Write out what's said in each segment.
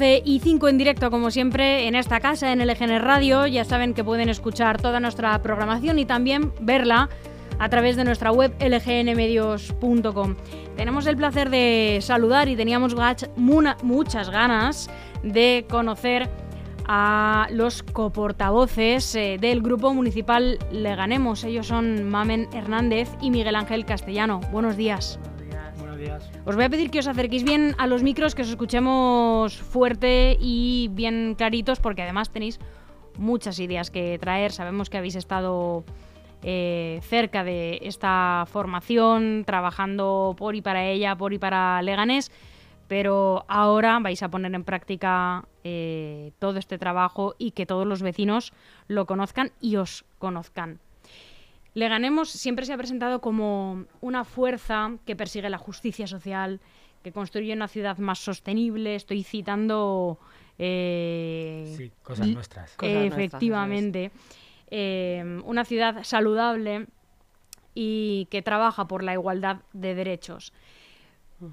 Las 12 y 5 en directo, como siempre, en esta casa, en LGN Radio. Ya saben que pueden escuchar toda nuestra programación y también verla a través de nuestra web lgnmedios.com. Tenemos el placer de saludar y teníamos muchas ganas de conocer a los coportavoces eh, del Grupo Municipal Leganemos. Ellos son Mamen Hernández y Miguel Ángel Castellano. Buenos días. Os voy a pedir que os acerquéis bien a los micros, que os escuchemos fuerte y bien claritos, porque además tenéis muchas ideas que traer. Sabemos que habéis estado eh, cerca de esta formación, trabajando por y para ella, por y para Leganés, pero ahora vais a poner en práctica eh, todo este trabajo y que todos los vecinos lo conozcan y os conozcan. Le Ganemos siempre se ha presentado como una fuerza que persigue la justicia social, que construye una ciudad más sostenible. Estoy citando. Eh, sí, cosas nuestras. efectivamente. Eh, una ciudad saludable y que trabaja por la igualdad de derechos.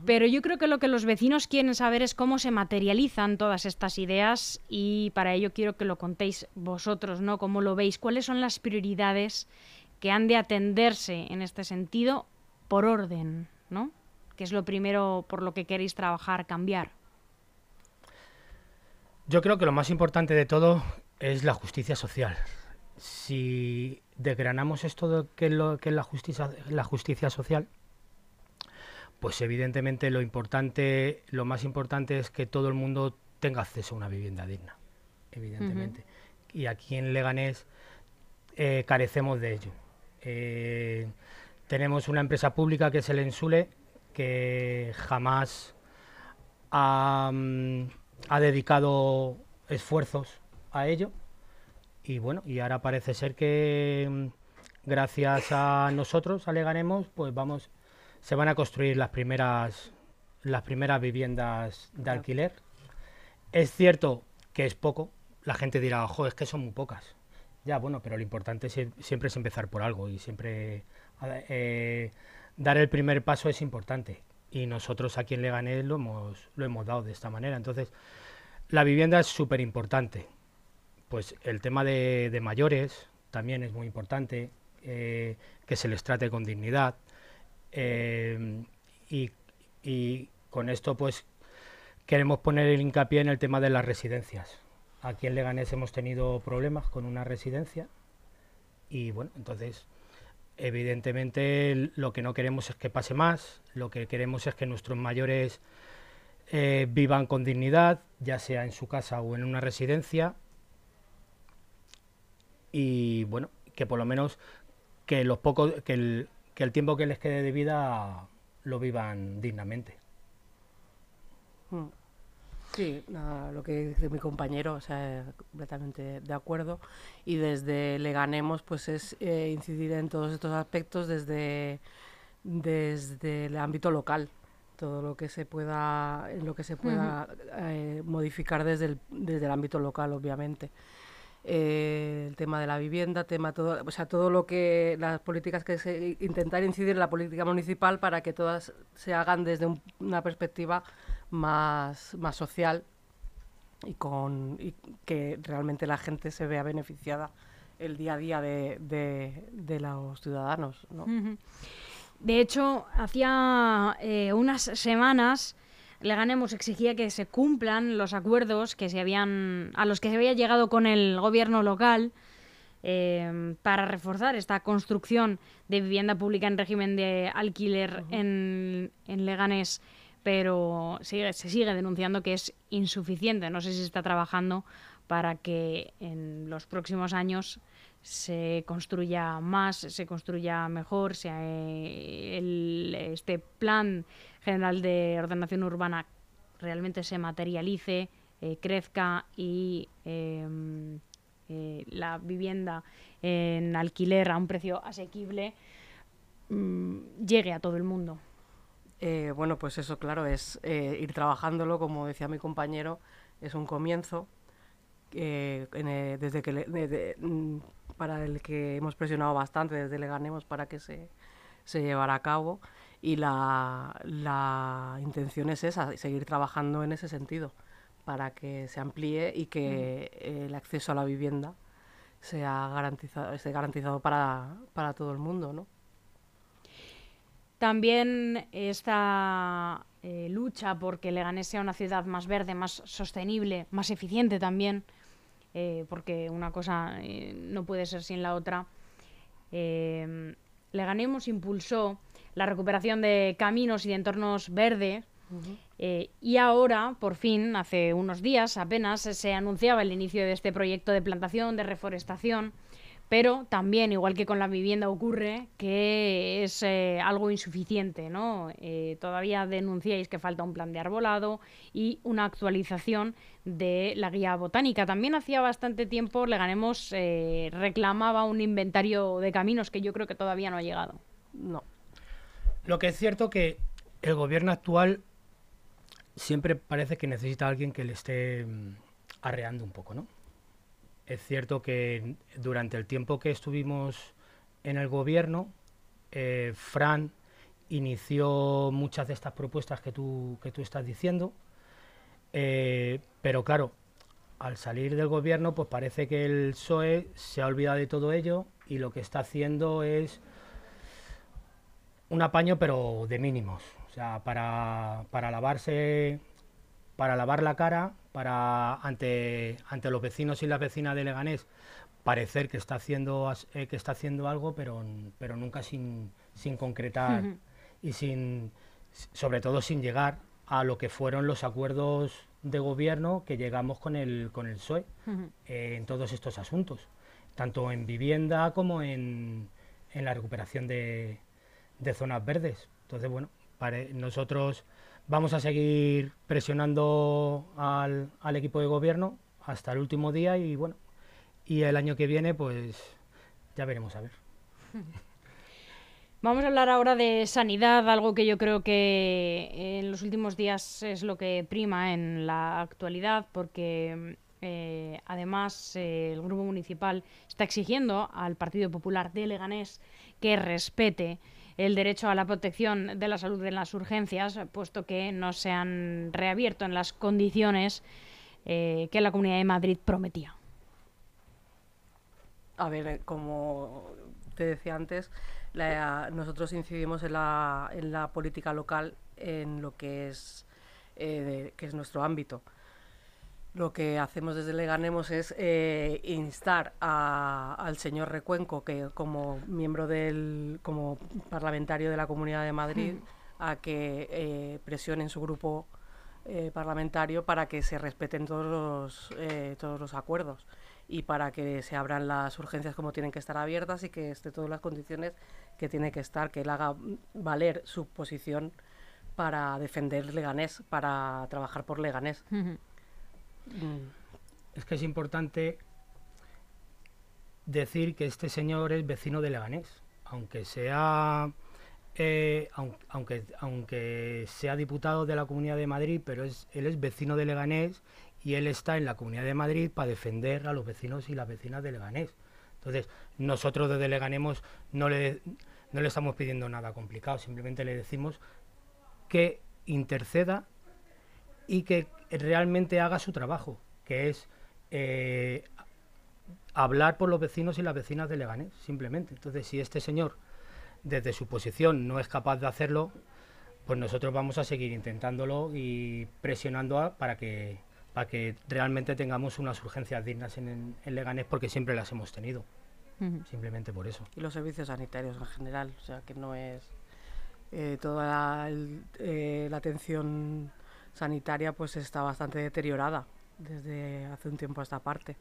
Pero yo creo que lo que los vecinos quieren saber es cómo se materializan todas estas ideas y para ello quiero que lo contéis vosotros, ¿no? ¿Cómo lo veis? ¿Cuáles son las prioridades que han de atenderse en este sentido por orden, ¿no? Que es lo primero por lo que queréis trabajar, cambiar. Yo creo que lo más importante de todo es la justicia social. Si desgranamos esto de que, lo, que es la justicia, la justicia social, pues evidentemente lo importante, lo más importante es que todo el mundo tenga acceso a una vivienda digna, evidentemente. Y aquí en Leganés eh, carecemos de ello. Eh, tenemos una empresa pública que es el Ensule, que jamás ha, mm, dedicado esfuerzos a ello. Y bueno, y ahora parece ser que mm, gracias a nosotros, a Leganemos, pues vamos, se van a construir las primeras, las primeras viviendas de alquiler. Es cierto que es poco, la gente dirá, ojo, es que son muy pocas. Ya, bueno, pero lo importante siempre es empezar por algo y siempre eh, dar el primer paso es importante. Y nosotros aquí en Leganés lo hemos, lo hemos dado de esta manera. Entonces, la vivienda es súper importante. Pues el tema de, mayores también es muy importante, eh, que se les trate con dignidad. Eh, y, y con esto, pues, queremos poner el hincapié en el tema de las residencias Aquí en Leganés hemos tenido problemas con una residencia y bueno, entonces evidentemente lo que no queremos es que pase más, lo que queremos es que nuestros mayores eh, vivan con dignidad, ya sea en su casa o en una residencia y bueno, que por lo menos que los pocos que el, tiempo que les quede de vida lo vivan dignamente. Hmm. Sí, lo que dice mi compañero, o sea, completamente de acuerdo. Y desde Leganemos, pues es eh, incidir en todos estos aspectos desde, desde el ámbito local. Todo lo que se pueda, lo que se pueda eh, modificar desde el, desde el ámbito local, obviamente. Eh, el tema de la vivienda, tema todo, o sea, todo lo que las políticas que se intentar incidir en la política municipal para que todas se hagan desde una perspectiva más, más social y, con, que realmente la gente se vea beneficiada el día a día de, de, los ciudadanos. De hecho, hacía eh, unas semanas Leganemos exigía que se cumplan los acuerdos que se habían, a los que se había llegado con el gobierno local eh, para reforzar esta construcción de vivienda pública en régimen de alquiler en, en Leganés pero se sigue denunciando que es insuficiente. No sé si se está trabajando para que en los próximos años se construya más, se construya mejor, sea este plan general de ordenación urbana realmente se materialice, eh, crezca y em, eh, la vivienda en alquiler a un precio asequible mm, llegue a todo el mundo. Eh, bueno, pues eso, claro, es eh, ir trabajándolo, como decía mi compañero, es un comienzo eh, desde que mm, para el que hemos presionado bastante, desde le ganemos para que se, se llevara a cabo y la, la intención es esa, seguir trabajando en ese sentido para que se amplíe y que el acceso a la vivienda sea garantizado, esté garantizado para, para todo el mundo, ¿no? También esta eh, lucha porque Leganés sea una ciudad más verde, más sostenible, más eficiente también, eh, porque una cosa eh, no puede ser sin la otra. Leganemos impulsó la recuperación de caminos y de entornos verdes y ahora, por fin, hace unos días apenas, se anunciaba el inicio de este proyecto de plantación, de reforestación pero también, igual que con la vivienda ocurre, que es eh, algo insuficiente, ¿no? Eh, todavía denunciáis que falta un plan de arbolado y una actualización de la guía botánica. También hacía bastante tiempo Leganemos eh, reclamaba un inventario de caminos que yo creo que todavía no ha llegado. No. Lo que es cierto que el gobierno actual siempre parece que necesita a alguien que le esté mm, arreando un poco, ¿no? Es cierto que durante el tiempo que estuvimos en el gobierno, eh, Fran inició muchas de estas propuestas que tú, que tú estás diciendo, eh, pero claro, al salir del gobierno, pues parece que el PSOE se ha olvidado de todo ello y lo que está haciendo es un apaño, pero de mínimos. O sea, para, para lavarse, para lavar la cara, para ante, ante los vecinos y las vecinas de Leganés parecer que está haciendo eh, que está haciendo algo pero, pero nunca sin, sin concretar y sin sobre todo sin llegar a lo que fueron los acuerdos de gobierno que llegamos con el con el PSOE eh, en todos estos asuntos tanto en vivienda como en, en la recuperación de, de zonas verdes. Entonces bueno nosotros Vamos a seguir presionando al, equipo de gobierno hasta el último día y bueno, y el año que viene pues ya veremos a ver. Vamos a hablar ahora de sanidad, algo que yo creo que en los últimos días es lo que prima en la actualidad, porque eh, además eh, el Grupo Municipal está exigiendo al Partido Popular de Leganés que respete el derecho a la protección de la salud en las urgencias, puesto que no se han reabierto en las condiciones eh, que la Comunidad de Madrid prometía. A ver, eh, como te decía antes, nosotros incidimos en la, en la política local en lo que es, eh, que es nuestro ámbito lo que hacemos desde Leganemos es eh, instar al señor Recuenco, que como miembro del, como parlamentario de la Comunidad de Madrid, a que eh, presione en su grupo eh, parlamentario para que se respeten todos los, todos los acuerdos y para que se abran las urgencias como tienen que estar abiertas y que esté todas las condiciones que tiene que estar, que él haga valer su posición para defender Leganés, para trabajar por Leganés. Es que es importante decir que este señor es vecino de Leganés, aunque sea eh, aunque, aunque sea diputado de la Comunidad de Madrid, pero es, él es vecino de Leganés y él está en la Comunidad de Madrid para defender a los vecinos y las vecinas de Leganés. Entonces, nosotros desde Leganemos no le, no le estamos pidiendo nada complicado, simplemente le decimos que interceda y que realmente haga su trabajo, que es eh, hablar por los vecinos y las vecinas de Leganés, simplemente. Entonces, si este señor, desde su posición, no es capaz de hacerlo, pues nosotros vamos a seguir intentándolo y presionando para que para que realmente tengamos unas urgencias dignas en, Leganés, porque siempre las hemos tenido. Simplemente por eso. Y los servicios sanitarios en general, o sea, que no es eh, toda la, eh, la atención sanitaria pues está bastante deteriorada desde hace un tiempo a esta parte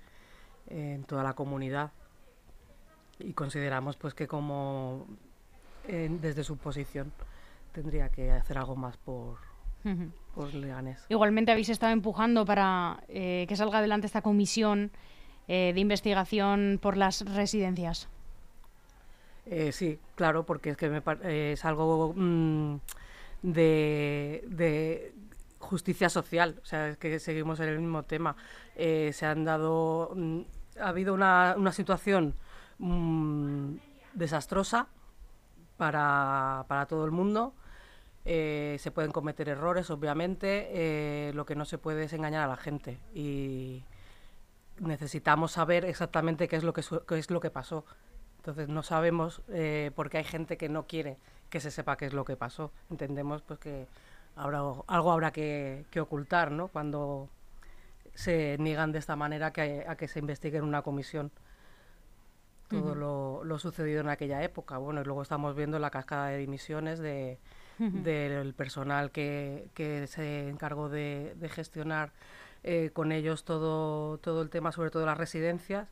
en toda la comunidad y consideramos pues que como desde su posición tendría que hacer algo más por, por Leganés. Igualmente habéis estado empujando para eh, que salga adelante esta comisión eh, de investigación por las residencias. Eh, sí, claro, porque es que es algo mm, de, justicia social, o sea, es que seguimos en el mismo tema. Eh, se han dado, mm, ha habido una, una situación mm, desastrosa para, para, todo el mundo Eh, se pueden cometer errores, obviamente, eh, lo que no se puede es engañar a la gente y necesitamos saber exactamente qué es lo que, es lo que pasó. Entonces no sabemos eh, porque hay gente que no quiere que se sepa qué es lo que pasó. Entendemos pues que habrá, algo habrá que, ocultar, ¿no? Cuando se niegan de esta manera que, a que se investigue en una comisión todo lo, lo, sucedido en aquella época. Bueno, y luego estamos viendo la cascada de dimisiones de, del personal que, que, se encargó de, de gestionar eh, con ellos todo, todo el tema, sobre todo las residencias,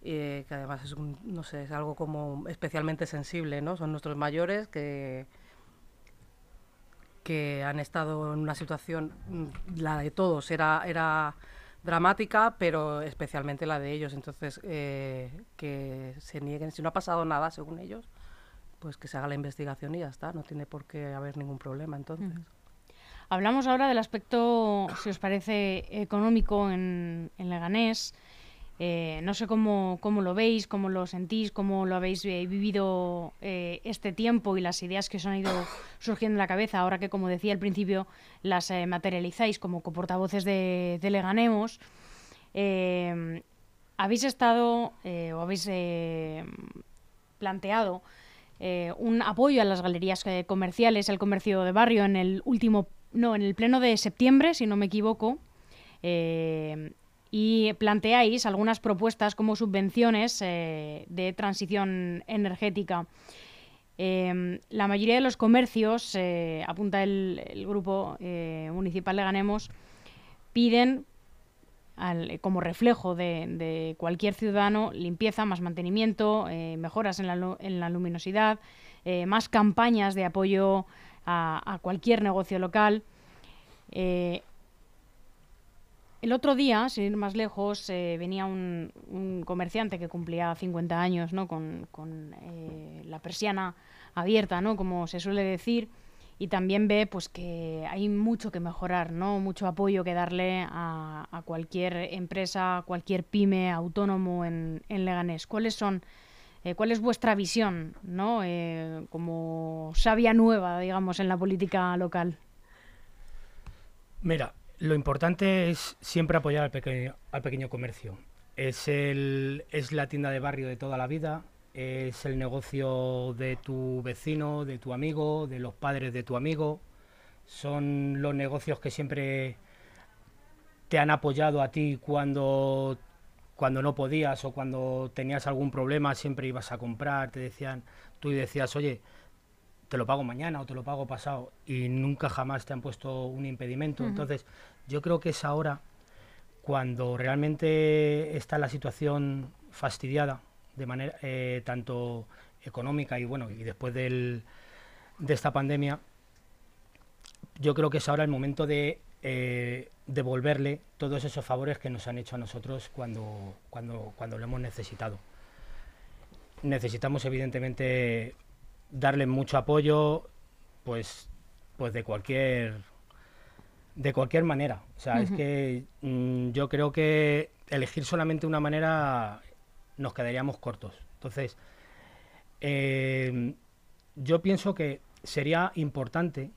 eh, que además es, no sé, es algo como especialmente sensible, ¿no? Son nuestros mayores que, que han estado en una situación, mm, la de todos era, era dramática, pero especialmente la de ellos. Entonces, eh, que se nieguen, si no ha pasado nada según ellos, pues que se haga la investigación y ya está, no tiene por qué haber ningún problema entonces. Hablamos ahora del aspecto, si os parece, económico en, Leganés. Eh, no sé cómo, cómo, lo veis, cómo lo sentís, cómo lo habéis eh, vivido eh, este tiempo y las ideas que os han ido surgiendo en la cabeza, ahora que, como decía al principio, las materializáis como portavoces de, de Leganemos. habéis estado o habéis planteado un apoyo a las galerías comerciales, al comercio de barrio en el último, no, en el pleno de septiembre, si no me equivoco. Eh, y planteáis algunas propuestas como subvenciones de transición energética. la mayoría de los comercios, apunta el, grupo municipal de Ganemos, piden como reflejo de, cualquier ciudadano, limpieza, más mantenimiento, eh, mejoras en la, luminosidad, eh, más campañas de apoyo a, cualquier negocio local. Eh, el otro día, sin ir más lejos, venía un, comerciante que cumplía 50 años ¿no? con, con la persiana abierta, ¿no? como se suele decir, y también ve pues que hay mucho que mejorar, ¿no? Mucho apoyo que darle a, cualquier empresa, cualquier pyme, autónomo en, Leganés. ¿Cuáles son, eh, cuál es vuestra visión, ¿no? Eh, como sabia nueva, digamos, en la política local. Mira, lo importante es siempre apoyar al pequeño, al pequeño comercio. Es, el, es la tienda de barrio de toda la vida, es el negocio de tu vecino, de tu amigo, de los padres de tu amigo. Son los negocios que siempre te han apoyado a ti cuando, cuando no podías o cuando tenías algún problema, siempre ibas a comprar, te decían, tú decías, oye, te lo pago mañana o te lo pago pasado y nunca jamás te han puesto un impedimento. Entonces, yo creo que es ahora cuando realmente está la situación fastidiada de manera eh, tanto económica y bueno y después del, de esta pandemia yo creo que es ahora el momento de eh, devolverle todos esos favores que nos han hecho a nosotros cuando, cuando, cuando lo hemos necesitado. Necesitamos evidentemente darle mucho apoyo, pues, pues de cualquier de cualquier manera. O sea, es que mm, yo creo que elegir solamente una manera nos quedaríamos cortos. Entonces, eh, yo pienso que sería importante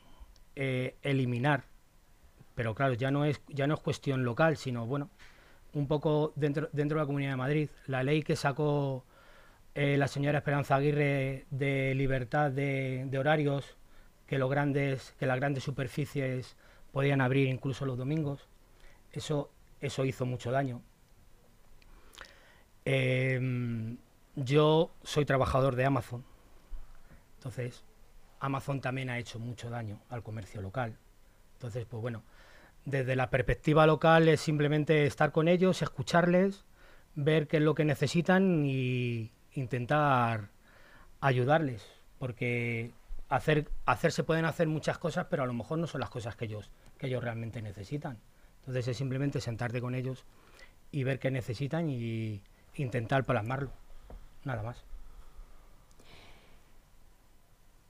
eh, eliminar, pero claro, ya no es ya no es cuestión local, sino bueno, un poco dentro dentro de la Comunidad de Madrid, la ley que sacó eh, la señora Esperanza Aguirre de libertad de, horarios, que grandes que las grandes superficies podían abrir incluso los domingos, eso eso hizo mucho daño. Em, yo soy trabajador de Amazon, entonces Amazon también ha hecho mucho daño al comercio local. Entonces, pues bueno, desde la perspectiva local es simplemente estar con ellos, escucharles, ver qué es lo que necesitan y intentar ayudarles, porque hacer, se pueden hacer muchas cosas, pero a lo mejor no son las cosas que ellos, que ellos realmente necesitan. Entonces es simplemente sentarte con ellos y ver qué necesitan y, intentar plasmarlo, nada más.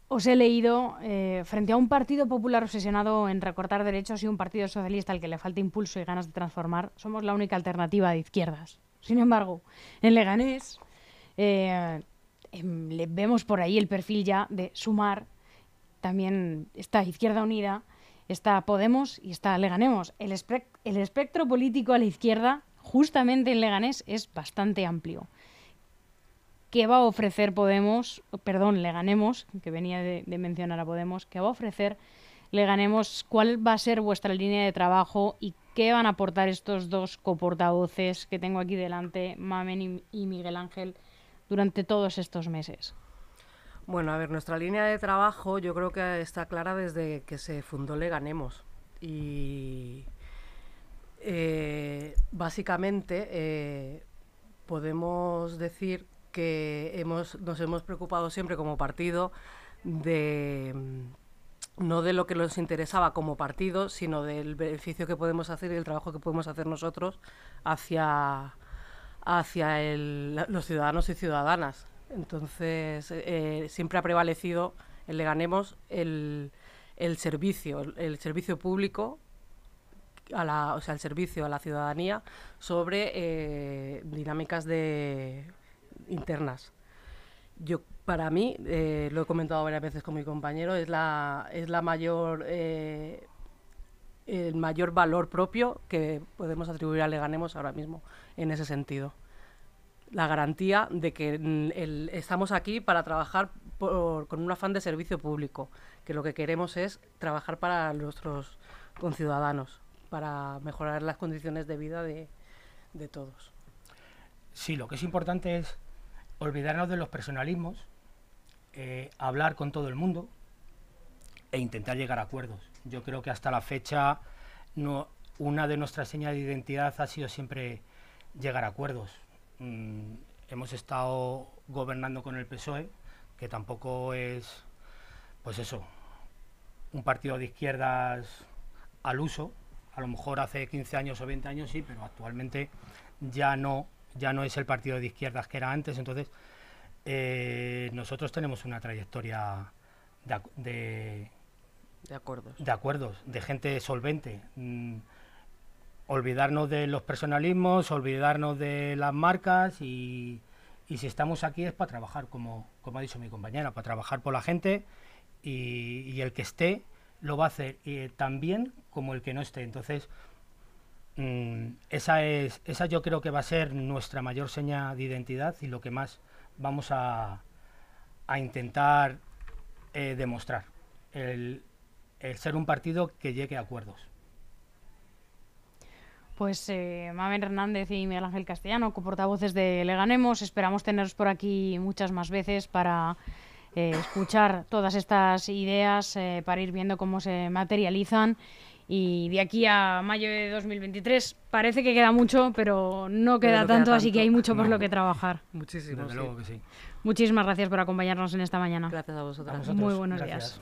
Os he leído, eh, frente a un Partido Popular obsesionado en recortar derechos y un Partido Socialista al que le falta impulso y ganas de transformar, somos la única alternativa de izquierdas. Sin embargo, en Leganés eh, em, le vemos por ahí el perfil ya de sumar también está Izquierda Unida, está Podemos y está Leganemos. El, el espectro político a la izquierda, justamente en Leganés, es bastante amplio. ¿Qué va a ofrecer Podemos, perdón, Leganemos, que venía de, de mencionar a Podemos, qué va a ofrecer Leganemos, cuál va a ser vuestra línea de trabajo y qué van a aportar estos dos coportavoces que tengo aquí delante, Mamen y Miguel Ángel, durante todos estos meses? Bueno, a ver, nuestra línea de trabajo yo creo que está clara desde que se fundó Le Ganemos. Y eh, básicamente eh, podemos decir que hemos, nos hemos preocupado siempre como partido de no de lo que nos interesaba como partido, sino del beneficio que podemos hacer y el trabajo que podemos hacer nosotros hacia, hacia los ciudadanos y ciudadanas. Entonces, eh, siempre ha prevalecido el le ganemos el, el servicio, el, servicio público, a la, o sea, el servicio a la ciudadanía sobre eh, dinámicas de, internas. Yo, para mí, eh, lo he comentado varias veces con mi compañero, es la, es la mayor, el mayor valor propio que podemos atribuir a Leganemos ahora mismo en ese sentido la garantía de que mm, estamos aquí para trabajar con un afán de servicio público, que lo que queremos es trabajar para nuestros conciudadanos, para mejorar las condiciones de vida de, todos. Sí, lo que es importante es olvidarnos de los personalismos, eh, hablar con todo el mundo e intentar llegar a acuerdos. Yo creo que hasta la fecha no, una de nuestras señas de identidad ha sido siempre llegar a acuerdos. Mm, hemos estado gobernando con el PSOE, que tampoco es, pues eso, un partido de izquierdas al uso. A lo mejor hace 15 años o 20 años sí, pero actualmente ya no, ya no es el partido de izquierdas que era antes. Entonces, eh, nosotros tenemos una trayectoria de, de, acuerdos. de acuerdos, de gente solvente. Mm, olvidarnos de los personalismos, olvidarnos de las marcas y, si estamos aquí es para trabajar, como, como ha dicho mi compañera, para trabajar por la gente y, el que esté lo va a hacer tan bien como el que no esté. Entonces, mm, esa, es, esa yo creo que va a ser nuestra mayor seña de identidad y lo que más vamos a, a intentar eh, demostrar, el ser un partido que llegue a acuerdos. Pues eh, Mabel Hernández y Miguel Ángel Castellano, portavoces de Leganemos, esperamos teneros por aquí muchas más veces para eh, escuchar todas estas ideas, eh, para ir viendo cómo se materializan. Y de aquí a mayo de 2023 parece que queda mucho, pero no queda, tanto, así que hay mucho por lo que trabajar. Muchísimo. Desde luego que sí. Muchísimas gracias por acompañarnos en esta mañana. Gracias a vosotros. Muy buenos días.